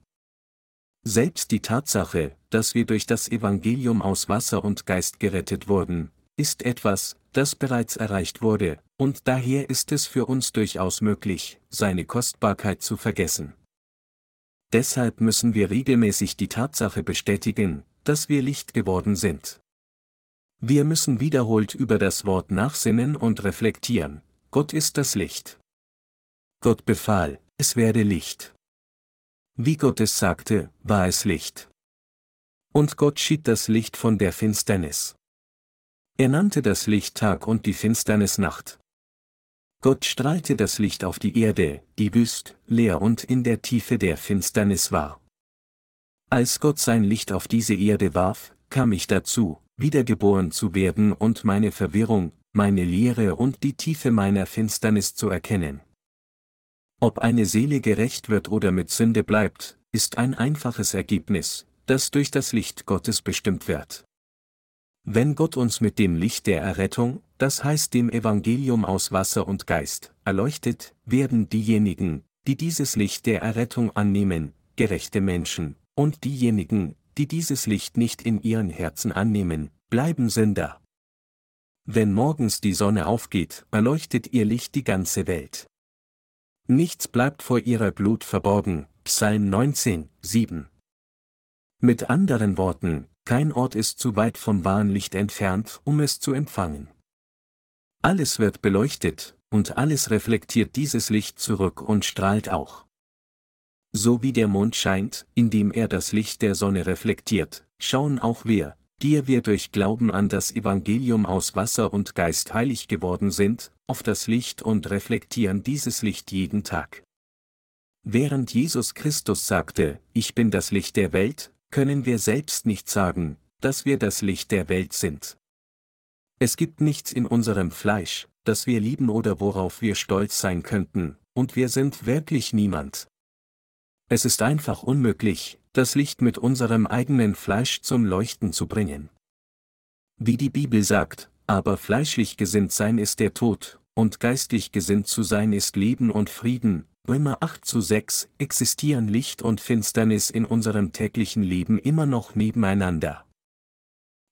Selbst die Tatsache, dass wir durch das Evangelium aus Wasser und Geist gerettet wurden, ist etwas, das bereits erreicht wurde, und daher ist es für uns durchaus möglich, seine Kostbarkeit zu vergessen. Deshalb müssen wir regelmäßig die Tatsache bestätigen, dass wir Licht geworden sind. Wir müssen wiederholt über das Wort nachsinnen und reflektieren. Gott ist das Licht. Gott befahl, es werde Licht. Wie Gott es sagte, war es Licht. Und Gott schied das Licht von der Finsternis. Er nannte das Licht Tag und die Finsternis Nacht. Gott strahlte das Licht auf die Erde, die wüst, leer und in der Tiefe der Finsternis war. Als Gott sein Licht auf diese Erde warf, kam ich dazu, wiedergeboren zu werden und meine Verwirrung, meine Leere und die Tiefe meiner Finsternis zu erkennen. Ob eine Seele gerecht wird oder mit Sünde bleibt, ist ein einfaches Ergebnis, das durch das Licht Gottes bestimmt wird. Wenn Gott uns mit dem Licht der Errettung, das heißt dem Evangelium aus Wasser und Geist, erleuchtet, werden diejenigen, die dieses Licht der Errettung annehmen, gerechte Menschen, und diejenigen, die dieses Licht nicht in ihren Herzen annehmen, bleiben Sünder. Wenn morgens die Sonne aufgeht, erleuchtet ihr Licht die ganze Welt. Nichts bleibt vor ihrer Glut verborgen, Psalm 19, 7. Mit anderen Worten, kein Ort ist zu weit vom wahren Licht entfernt, um es zu empfangen. Alles wird beleuchtet, und alles reflektiert dieses Licht zurück und strahlt auch. So wie der Mond scheint, indem er das Licht der Sonne reflektiert, schauen auch wir, die wir durch Glauben an das Evangelium aus Wasser und Geist heilig geworden sind, auf das Licht und reflektieren dieses Licht jeden Tag. Während Jesus Christus sagte, ich bin das Licht der Welt, können wir selbst nicht sagen, dass wir das Licht der Welt sind. Es gibt nichts in unserem Fleisch, das wir lieben oder worauf wir stolz sein könnten, und wir sind wirklich niemand. Es ist einfach unmöglich, das Licht mit unserem eigenen Fleisch zum Leuchten zu bringen. Wie die Bibel sagt, aber fleischlich gesinnt sein ist der Tod, und geistlich gesinnt zu sein ist Leben und Frieden, Römer 8 zu 6, existieren Licht und Finsternis in unserem täglichen Leben immer noch nebeneinander.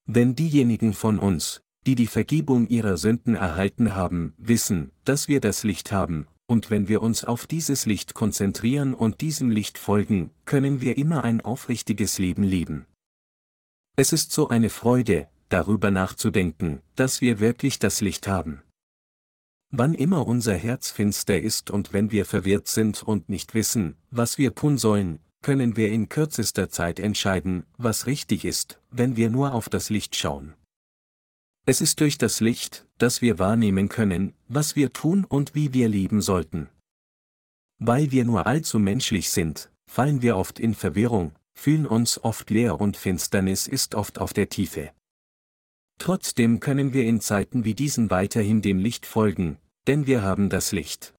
Wenn diejenigen von uns, die die Vergebung ihrer Sünden erhalten haben, wissen, dass wir das Licht haben, und wenn wir uns auf dieses Licht konzentrieren und diesem Licht folgen, können wir immer ein aufrichtiges Leben leben. Es ist so eine Freude, darüber nachzudenken, dass wir wirklich das Licht haben. Wann immer unser Herz finster ist und wenn wir verwirrt sind und nicht wissen, was wir tun sollen, können wir in kürzester Zeit entscheiden, was richtig ist, wenn wir nur auf das Licht schauen. Es ist durch das Licht, dass wir wahrnehmen können, was wir tun und wie wir leben sollten. Weil wir nur allzu menschlich sind, fallen wir oft in Verwirrung, fühlen uns oft leer und Finsternis ist oft auf der Tiefe. Trotzdem können wir in Zeiten wie diesen weiterhin dem Licht folgen, denn wir haben das Licht.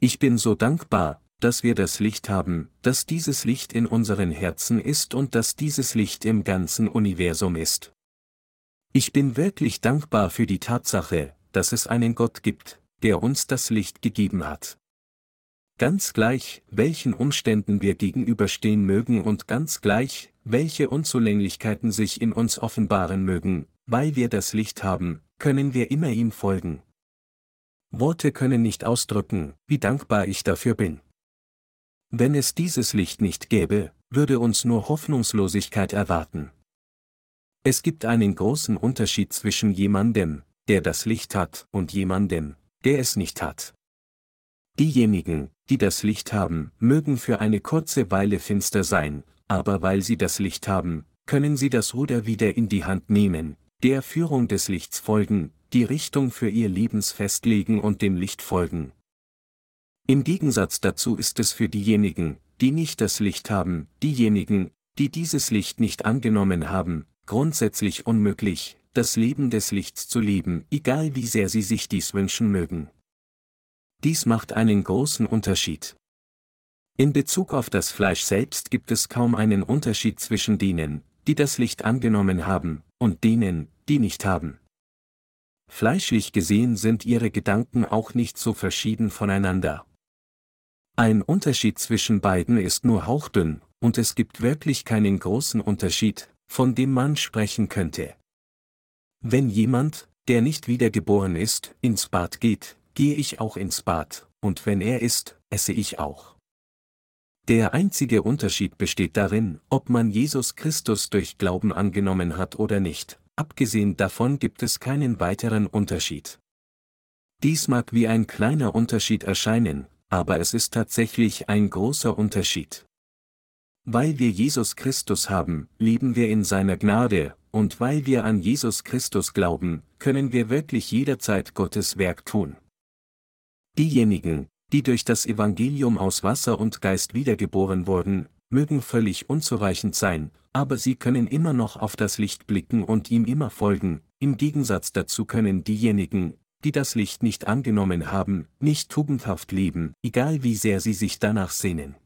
Ich bin so dankbar, dass wir das Licht haben, dass dieses Licht in unseren Herzen ist und dass dieses Licht im ganzen Universum ist. Ich bin wirklich dankbar für die Tatsache, dass es einen Gott gibt, der uns das Licht gegeben hat. Ganz gleich, welchen Umständen wir gegenüberstehen mögen und ganz gleich, welche Unzulänglichkeiten sich in uns offenbaren mögen, weil wir das Licht haben, können wir immer ihm folgen. Worte können nicht ausdrücken, wie dankbar ich dafür bin. Wenn es dieses Licht nicht gäbe, würde uns nur Hoffnungslosigkeit erwarten. Es gibt einen großen Unterschied zwischen jemandem, der das Licht hat, und jemandem, der es nicht hat. Diejenigen, die das Licht haben, mögen für eine kurze Weile finster sein, aber weil sie das Licht haben, können sie das Ruder wieder in die Hand nehmen, der Führung des Lichts folgen, die Richtung für ihr Lebens festlegen und dem Licht folgen. Im Gegensatz dazu ist es für diejenigen, die nicht das Licht haben, diejenigen, die dieses Licht nicht angenommen haben, grundsätzlich unmöglich, das Leben des Lichts zu leben, egal wie sehr sie sich dies wünschen mögen. Dies macht einen großen Unterschied. In Bezug auf das Fleisch selbst gibt es kaum einen Unterschied zwischen denen, die das Licht angenommen haben, und denen, die nicht haben. Fleischlich gesehen sind ihre Gedanken auch nicht so verschieden voneinander. Ein Unterschied zwischen beiden ist nur hauchdünn, und es gibt wirklich keinen großen Unterschied, von dem man sprechen könnte. Wenn jemand, der nicht wiedergeboren ist, ins Bad geht, gehe ich auch ins Bad, und wenn er isst, esse ich auch. Der einzige Unterschied besteht darin, ob man Jesus Christus durch Glauben angenommen hat oder nicht, abgesehen davon gibt es keinen weiteren Unterschied. Dies mag wie ein kleiner Unterschied erscheinen, aber es ist tatsächlich ein großer Unterschied. Weil wir Jesus Christus haben, leben wir in seiner Gnade, und weil wir an Jesus Christus glauben, können wir wirklich jederzeit Gottes Werk tun. Diejenigen, die durch das Evangelium aus Wasser und Geist wiedergeboren wurden, mögen völlig unzureichend sein, aber sie können immer noch auf das Licht blicken und ihm immer folgen, im Gegensatz dazu können diejenigen, die das Licht nicht angenommen haben, nicht tugendhaft leben, egal wie sehr sie sich danach sehnen.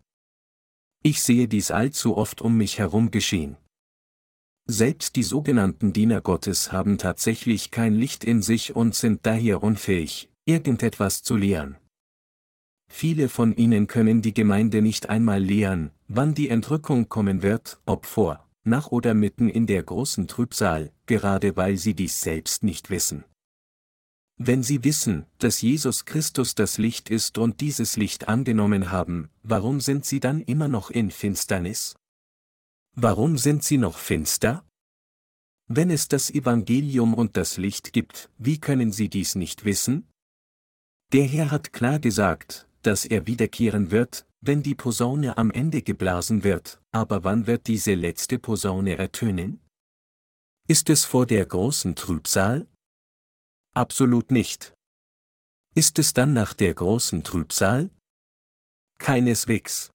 Ich sehe dies allzu oft um mich herum geschehen. Selbst die sogenannten Diener Gottes haben tatsächlich kein Licht in sich und sind daher unfähig, irgendetwas zu lehren. Viele von ihnen können die Gemeinde nicht einmal lehren, wann die Entrückung kommen wird, ob vor, nach oder mitten in der großen Trübsal, gerade weil sie dies selbst nicht wissen. Wenn sie wissen, dass Jesus Christus das Licht ist und dieses Licht angenommen haben, warum sind sie dann immer noch in Finsternis? Warum sind sie noch finster? Wenn es das Evangelium und das Licht gibt, wie können sie dies nicht wissen? Der Herr hat klar gesagt, dass er wiederkehren wird, wenn die Posaune am Ende geblasen wird, aber wann wird diese letzte Posaune ertönen? Ist es vor der großen Trübsal? Absolut nicht. Ist es dann nach der großen Trübsal? Keineswegs.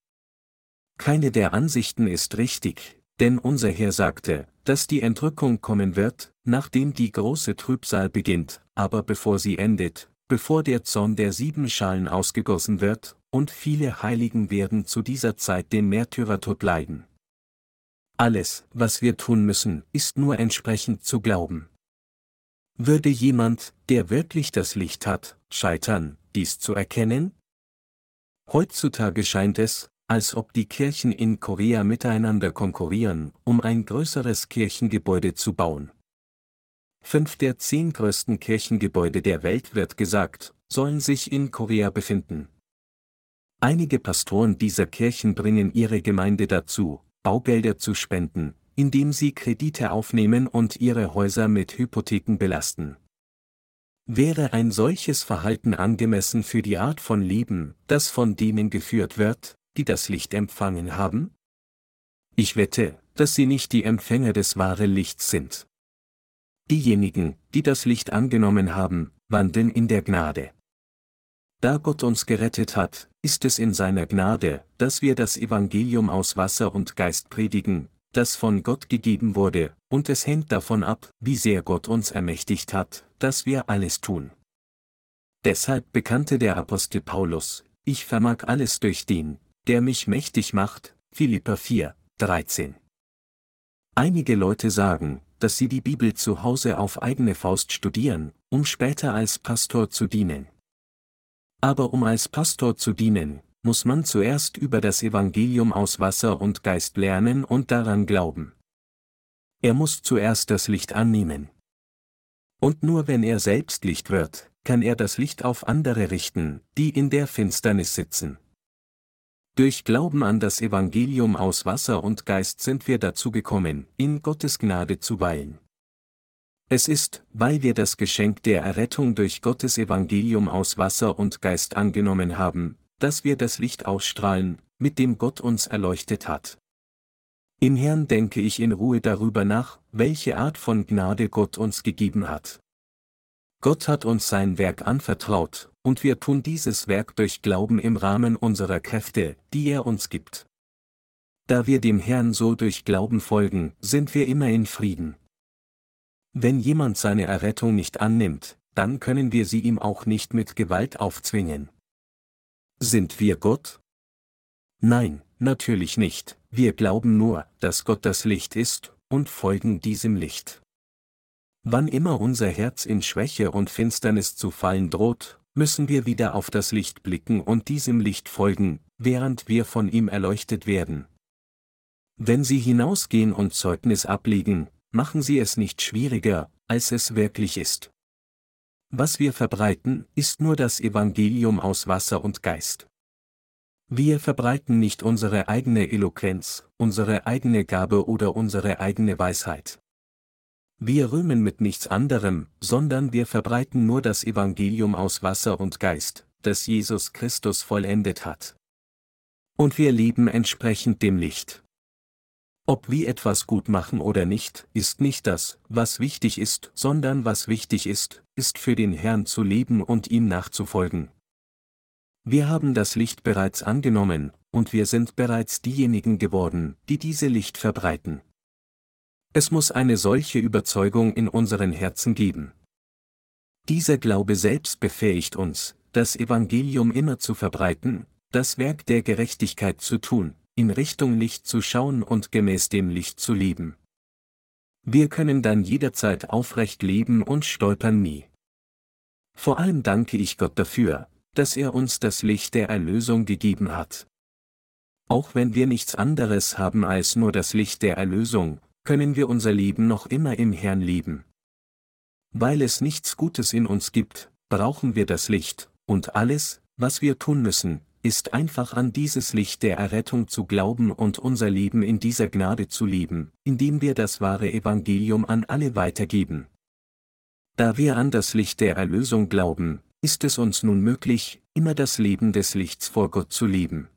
Keine der Ansichten ist richtig, denn unser Herr sagte, dass die Entrückung kommen wird, nachdem die große Trübsal beginnt, aber bevor sie endet, bevor der Zorn der sieben Schalen ausgegossen wird, und viele Heiligen werden zu dieser Zeit den Märtyrertod leiden. Alles, was wir tun müssen, ist nur entsprechend zu glauben. Würde jemand, der wirklich das Licht hat, scheitern, dies zu erkennen? Heutzutage scheint es, als ob die Kirchen in Korea miteinander konkurrieren, um ein größeres Kirchengebäude zu bauen. Fünf der zehn größten Kirchengebäude der Welt wird gesagt, sollen sich in Korea befinden. Einige Pastoren dieser Kirchen bringen ihre Gemeinde dazu, Baugelder zu spenden, indem sie Kredite aufnehmen und ihre Häuser mit Hypotheken belasten. Wäre ein solches Verhalten angemessen für die Art von Leben, das von denen geführt wird, die das Licht empfangen haben? Ich wette, dass sie nicht die Empfänger des wahren Lichts sind. Diejenigen, die das Licht angenommen haben, wandeln in der Gnade. Da Gott uns gerettet hat, ist es in seiner Gnade, dass wir das Evangelium aus Wasser und Geist predigen, das von Gott gegeben wurde, und es hängt davon ab, wie sehr Gott uns ermächtigt hat, dass wir alles tun. Deshalb bekannte der Apostel Paulus, ich vermag alles durch den, der mich mächtig macht, Philippa 4, 13. Einige Leute sagen, dass sie die Bibel zu Hause auf eigene Faust studieren, um später als Pastor zu dienen. Aber um als Pastor zu dienen, muss man zuerst über das Evangelium aus Wasser und Geist lernen und daran glauben. Er muss zuerst das Licht annehmen. Und nur wenn er selbst Licht wird, kann er das Licht auf andere richten, die in der Finsternis sitzen. Durch Glauben an das Evangelium aus Wasser und Geist sind wir dazu gekommen, in Gottes Gnade zu weilen. Es ist, weil wir das Geschenk der Errettung durch Gottes Evangelium aus Wasser und Geist angenommen haben, dass wir das Licht ausstrahlen, mit dem Gott uns erleuchtet hat. Im Herrn denke ich in Ruhe darüber nach, welche Art von Gnade Gott uns gegeben hat. Gott hat uns sein Werk anvertraut, und wir tun dieses Werk durch Glauben im Rahmen unserer Kräfte, die er uns gibt. Da wir dem Herrn so durch Glauben folgen, sind wir immer in Frieden. Wenn jemand seine Errettung nicht annimmt, dann können wir sie ihm auch nicht mit Gewalt aufzwingen. Sind wir Gott? Nein, natürlich nicht, wir glauben nur, dass Gott das Licht ist, und folgen diesem Licht. Wann immer unser Herz in Schwäche und Finsternis zu fallen droht, müssen wir wieder auf das Licht blicken und diesem Licht folgen, während wir von ihm erleuchtet werden. Wenn Sie hinausgehen und Zeugnis ablegen, machen Sie es nicht schwieriger, als es wirklich ist. Was wir verbreiten, ist nur das Evangelium aus Wasser und Geist. Wir verbreiten nicht unsere eigene Eloquenz, unsere eigene Gabe oder unsere eigene Weisheit. Wir rühmen mit nichts anderem, sondern wir verbreiten nur das Evangelium aus Wasser und Geist, das Jesus Christus vollendet hat. Und wir leben entsprechend dem Licht. Ob wir etwas gut machen oder nicht, ist nicht das, was wichtig ist, sondern was wichtig ist, ist für den Herrn zu leben und ihm nachzufolgen. Wir haben das Licht bereits angenommen, und wir sind bereits diejenigen geworden, die diese Licht verbreiten. Es muss eine solche Überzeugung in unseren Herzen geben. Dieser Glaube selbst befähigt uns, das Evangelium immer zu verbreiten, das Werk der Gerechtigkeit zu tun, in Richtung Licht zu schauen und gemäß dem Licht zu leben. Wir können dann jederzeit aufrecht leben und stolpern nie. Vor allem danke ich Gott dafür, dass er uns das Licht der Erlösung gegeben hat. Auch wenn wir nichts anderes haben als nur das Licht der Erlösung, können wir unser Leben noch immer im Herrn leben. Weil es nichts Gutes in uns gibt, brauchen wir das Licht, und alles, was wir tun müssen, ist einfach an dieses Licht der Errettung zu glauben und unser Leben in dieser Gnade zu leben, indem wir das wahre Evangelium an alle weitergeben. Da wir an das Licht der Erlösung glauben, ist es uns nun möglich, immer das Leben des Lichts vor Gott zu leben.